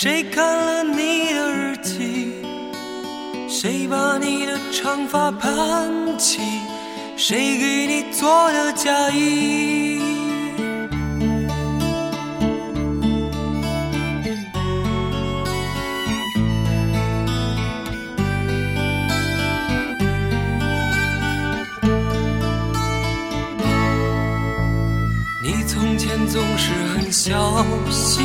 谁看了你的日记？谁把你的长发盘起？谁给你做的嫁衣？你从前总是很小心，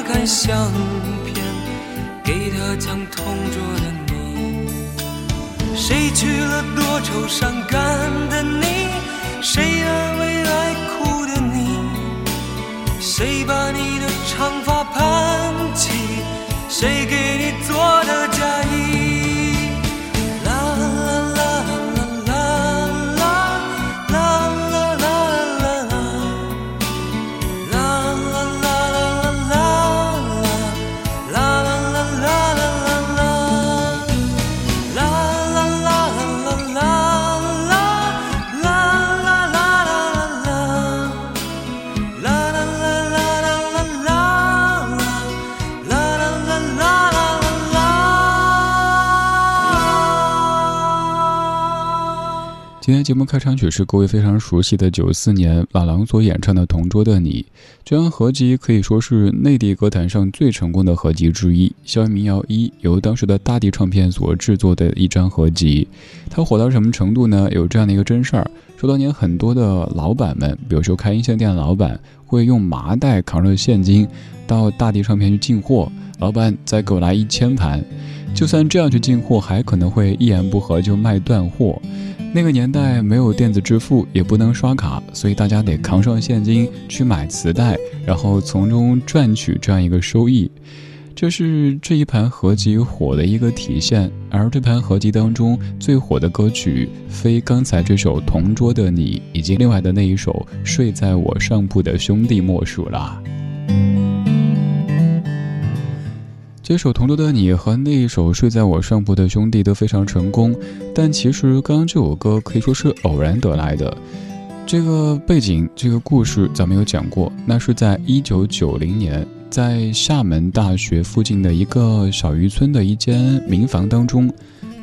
打开相片，给他讲同桌的你。谁娶了多愁善感的你？谁安慰爱哭的你？谁把你的长发盘起？谁给你做的嫁今天节目开场曲是各位非常熟悉的九四年老狼所演唱的《同桌的你》，这张合集可以说是内地歌坛上最成功的合集之一，校园民谣一由当时的大地唱片所制作的一张合集。它火到什么程度呢？有这样的一个真事儿，说当年很多的老板们，比如说开音像店的老板，会用麻袋扛着现金到大地唱片去进货，老板再给我来一千盘。就算这样去进货，还可能会一言不合就卖断货。那个年代没有电子支付，也不能刷卡，所以大家得扛上现金去买磁带，然后从中赚取这样一个收益。这是这一盘合集火的一个体现，而这盘合集当中最火的歌曲，非刚才这首《同桌的你》，以及另外的那一首《睡在我上铺的兄弟》莫属了。这首《同桌的你》和那一首《睡在我上铺的兄弟》都非常成功，但其实刚刚这首歌可以说是偶然得来的。这个背景，这个故事咱们有讲过，那是在一九九零年，在厦门大学附近的一个小渔村的一间民房当中，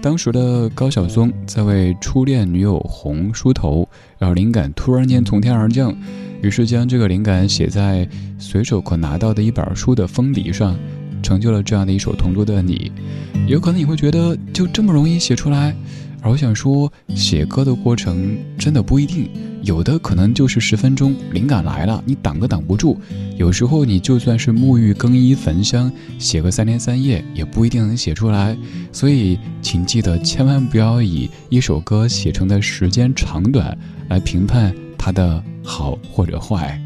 当时的高晓松在为初恋女友红梳头，然后灵感突然间从天而降，于是将这个灵感写在随手可拿到的一本书的封底上，成就了这样的一首《同桌的你》。有可能你会觉得就这么容易写出来，而我想说，写歌的过程真的不一定。有的可能就是十分钟，灵感来了，你挡都挡不住。有时候你就算是沐浴更衣焚香，写个三天三夜，也不一定能写出来。所以，请记得千万不要以一首歌写成的时间长短来评判它的好或者坏。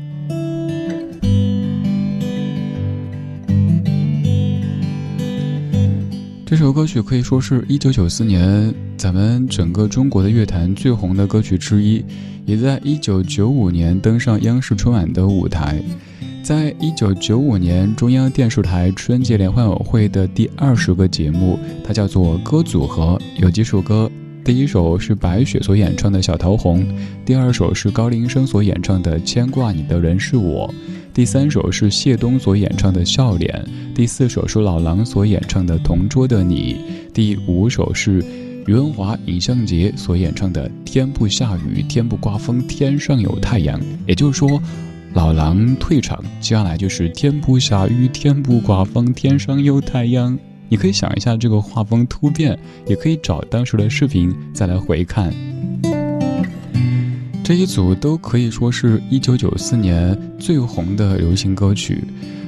这首歌曲可以说是一九九四年咱们整个中国的乐坛最红的歌曲之一，也在一九九五年登上央视春晚的舞台。在一九九五年中央电视台春节联欢晚会的第二十个节目，它叫做《歌组合》，有几首歌。第一首是白雪所演唱的《小桃红》，第二首是高林生所演唱的《牵挂你的人是我》。第三首是谢东所演唱的《笑脸》，第四首是老狼所演唱的《同桌的你》，第五首是余文华、尹相杰所演唱的《天不下雨，天不刮风，天上有太阳》。也就是说，老狼退场，接下来就是“天不下雨，天不刮风，天上有太阳”。你可以想一下这个画风突变，也可以找当时的视频再来回看。这一组都可以说是一九九四年最红的流行歌曲，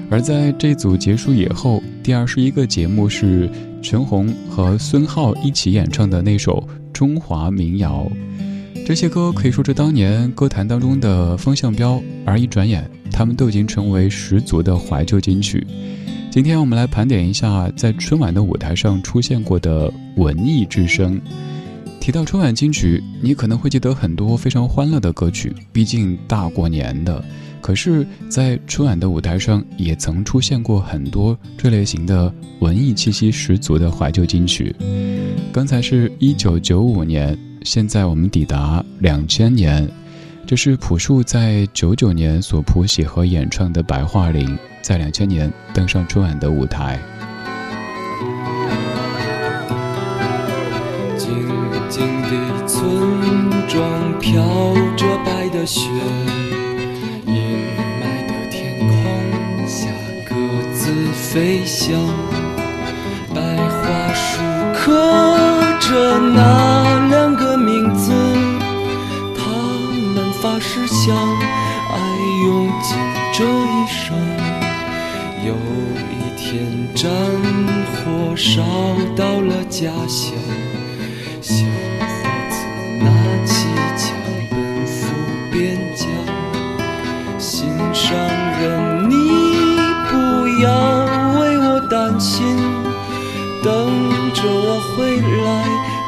而在这组结束以后，第二十一个节目是陈红和孙浩一起演唱的那首中华民谣。这些歌可以说是当年歌坛当中的风向标，而一转眼，他们都已经成为十足的怀旧金曲。今天我们来盘点一下在春晚的舞台上出现过的文艺之声。提到春晚金曲，你可能会记得很多非常欢乐的歌曲，毕竟大过年的。可是，在春晚的舞台上，也曾出现过很多这类型的文艺气息十足的怀旧金曲。刚才是一九九五年，现在我们抵达两千年，这是朴树在九九年所谱写和演唱的《白桦林》，在两千年登上春晚的舞台。飘着白的雪，阴霾的天空下各自飞翔。白桦树刻着那两个名字，他们发誓相爱用尽这一生。有一天战火烧到了家乡。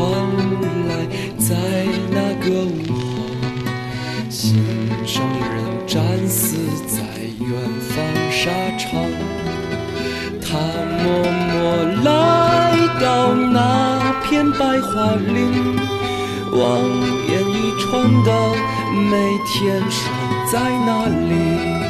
传来，在那个午后，心上人战死在远方沙场。他默默来到那片白桦林，望眼欲穿的每天守在那里。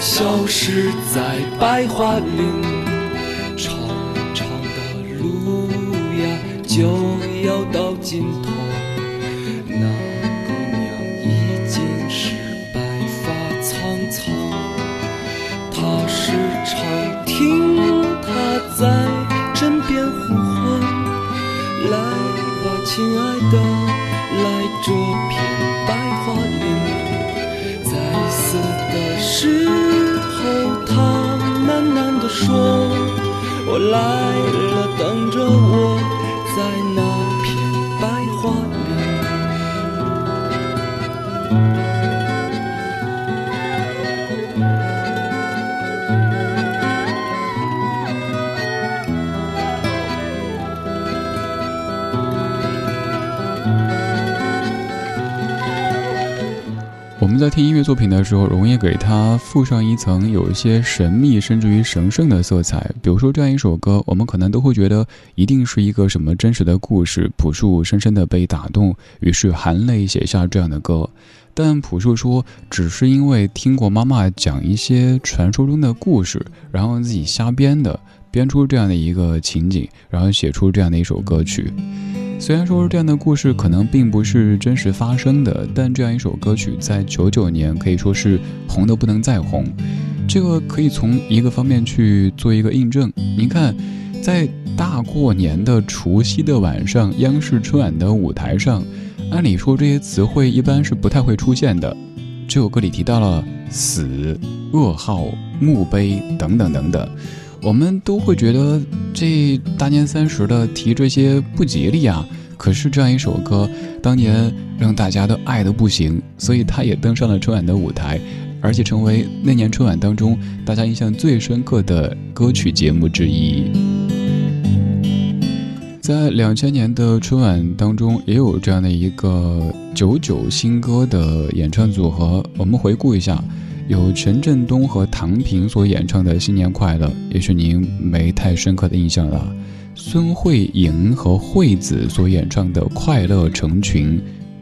消失在白桦林长长的路呀就要到尽头。那姑娘已经是白发苍苍她时常我来了，等着我，在哪在听音乐作品的时候，容易给它附上一层有一些神秘甚至于神圣的色彩。比如说这样一首歌，我们可能都会觉得一定是一个什么真实的故事。朴树深深的被打动，于是含泪写下这样的歌。但朴树说，只是因为听过妈妈讲一些传说中的故事，然后自己瞎编的，编出这样的一个情景，然后写出这样的一首歌曲。虽然说这样的故事可能并不是真实发生的，但这样一首歌曲在九九年可以说是红的不能再红。这个可以从一个方面去做一个印证。您看，在大过年的除夕的晚上，央视春晚的舞台上，按理说这些词汇一般是不太会出现的。这首歌里提到了死、噩耗、墓碑等等等等。我们都会觉得这大年三十的提这些不吉利啊。可是这样一首歌，当年让大家都爱的不行，所以他也登上了春晚的舞台，而且成为那年春晚当中大家印象最深刻的歌曲节目之一。在两千年的春晚当中，也有这样的一个九九新歌的演唱组合，我们回顾一下。有陈振东和唐平所演唱的《新年快乐》，也许您没太深刻的印象了。孙慧莹和惠子所演唱的《快乐成群》，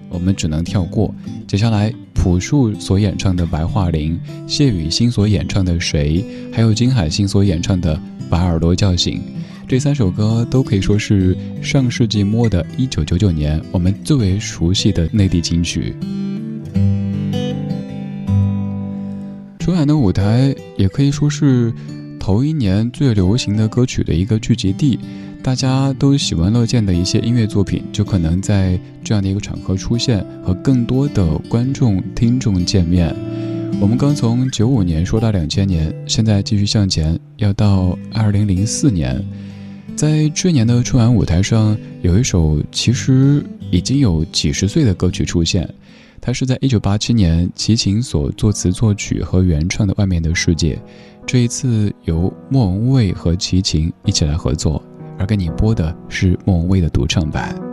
我们只能跳过。接下来，朴树所演唱的《白桦林》，谢雨欣所演唱的《谁》，还有金海心所演唱的《把耳朵叫醒》，这三首歌都可以说是上世纪末的一九九九年我们最为熟悉的内地金曲。春晚的舞台也可以说是头一年最流行的歌曲的一个聚集地，大家都喜闻乐见的一些音乐作品，就可能在这样的一个场合出现，和更多的观众听众见面。我们刚从九五年说到两千年，现在继续向前，要到二零零四年，在这年的春晚舞台上，有一首其实已经有几十岁的歌曲出现。它是在一九八七年齐秦所作词作曲和原创的《外面的世界》，这一次由莫文蔚和齐秦一起来合作，而给你播的是莫文蔚的独唱版。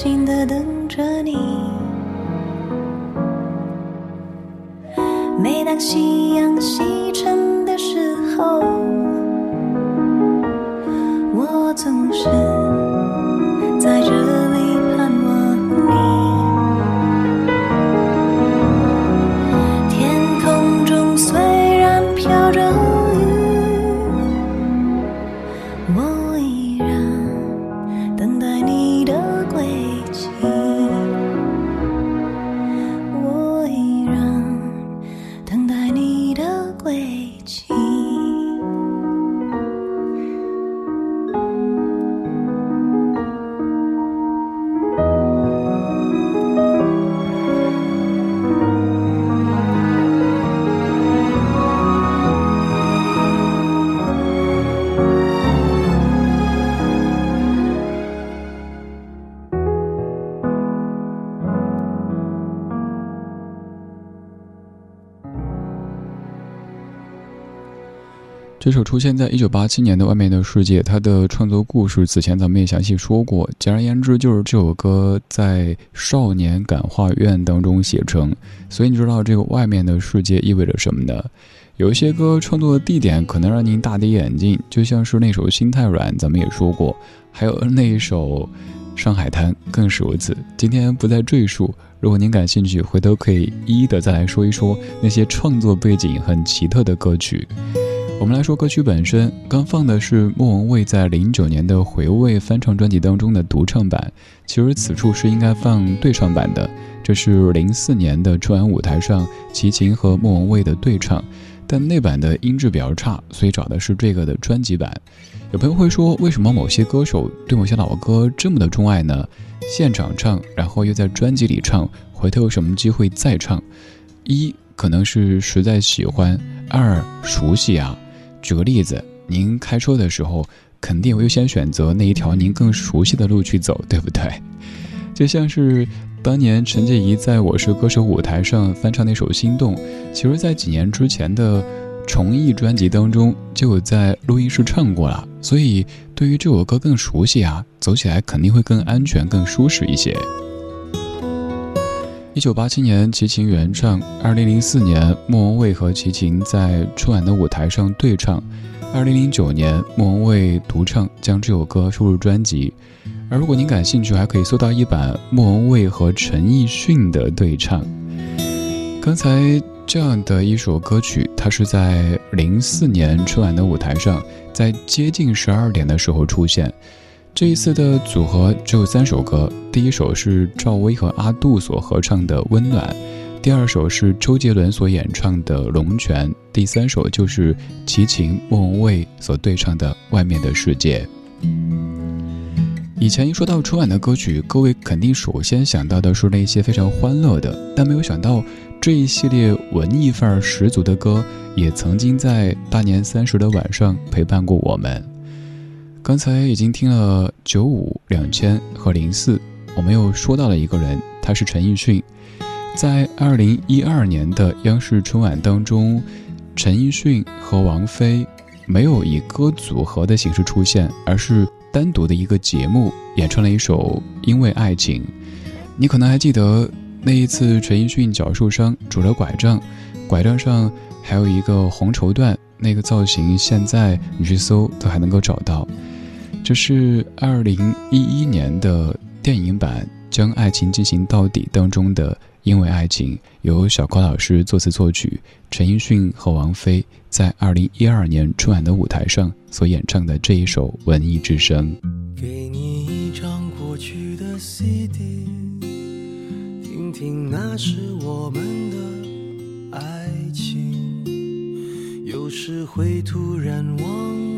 心的等着你。每当夕阳西沉的时候，这首出现在一九八七年的《外面的世界》，它的创作故事此前咱们也详细说过。简而言之，就是这首歌在少年感化院当中写成。所以你知道这个外面的世界意味着什么呢？有一些歌创作的地点可能让您大跌眼镜，就像是那首《心太软》，咱们也说过，还有那一首《上海滩》更是如此。今天不再赘述，如果您感兴趣，回头可以一一的再来说一说那些创作背景很奇特的歌曲。我们来说歌曲本身，刚放的是莫文蔚在零九年的《回味》翻唱专辑当中的独唱版。其实此处是应该放对唱版的，这是零四年的春晚舞台上齐秦和莫文蔚的对唱，但那版的音质比较差，所以找的是这个的专辑版。有朋友会说，为什么某些歌手对某些老歌这么的钟爱呢？现场唱，然后又在专辑里唱，回头有什么机会再唱？一可能是实在喜欢，二熟悉啊。举个例子，您开车的时候肯定优先选择那一条您更熟悉的路去走，对不对？就像是当年陈洁仪在我是歌手舞台上翻唱那首《心动》，其实，在几年之前的重艺专辑当中就有在录音室唱过了，所以对于这首歌更熟悉啊，走起来肯定会更安全、更舒适一些。一九八七年，齐秦原唱；二零零四年，莫文蔚和齐秦在春晚的舞台上对唱；二零零九年，莫文蔚独唱，将这首歌收入专辑。而如果您感兴趣，还可以搜到一版莫文蔚和陈奕迅的对唱。刚才这样的一首歌曲，它是在零四年春晚的舞台上，在接近十二点的时候出现。这一次的组合只有三首歌，第一首是赵薇和阿杜所合唱的《温暖》，第二首是周杰伦所演唱的《龙泉》，第三首就是齐秦、莫文蔚所对唱的《外面的世界》。以前一说到春晚的歌曲，各位肯定首先想到的是那些非常欢乐的，但没有想到这一系列文艺范儿十足的歌，也曾经在大年三十的晚上陪伴过我们。刚才已经听了九五、两千和零四，我们又说到了一个人，他是陈奕迅。在二零一二年的央视春晚当中，陈奕迅和王菲没有以歌组合的形式出现，而是单独的一个节目演唱了一首《因为爱情》。你可能还记得那一次，陈奕迅脚受伤，拄着拐杖，拐杖上还有一个红绸缎，那个造型现在你去搜都还能够找到。这是二零一一年的电影版《将爱情进行到底》当中的《因为爱情》，由小柯老师作词作曲，陈奕迅和王菲在二零一二年春晚的舞台上所演唱的这一首文艺之声。给你一张过去的 CD，听听那是我们的爱情。有时会突然忘，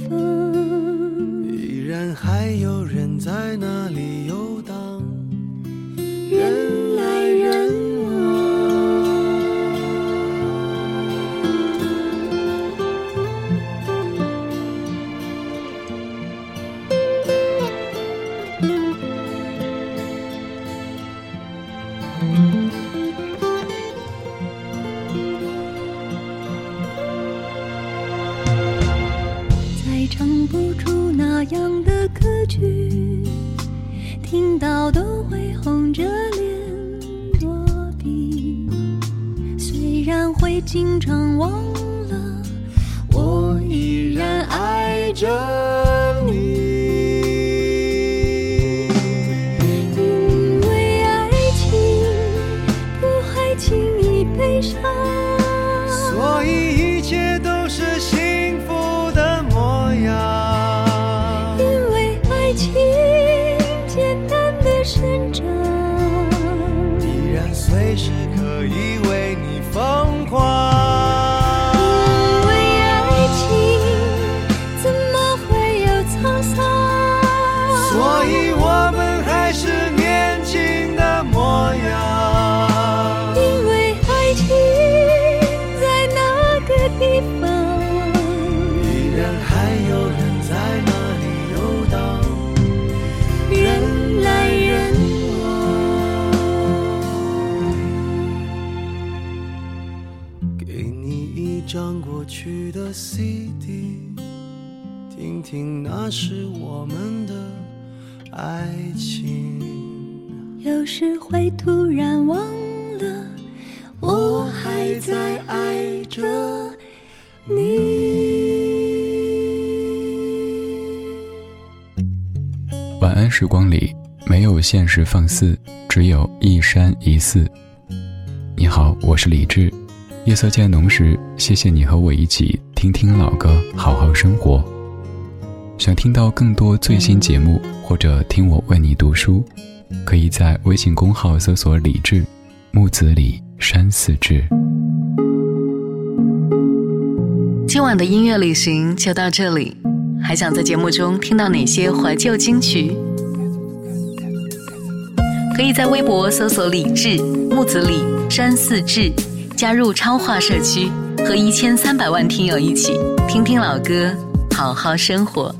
方，依然还有人在那里经常忘了，我依然爱着那是我们的爱情。有时会突然忘了，我还在爱着你。晚安时光里没有现实放肆，只有一山一寺。你好，我是李志。夜色渐浓时，谢谢你和我一起听听老歌，好好生活。想听到更多最新节目，或者听我为你读书，可以在微信公号搜索“李志”，木子李，山四志。今晚的音乐旅行就到这里，还想在节目中听到哪些怀旧金曲？可以在微博搜索“李志木子李山四志”，加入超话社区，和一千三百万听友一起听听老歌，好好生活。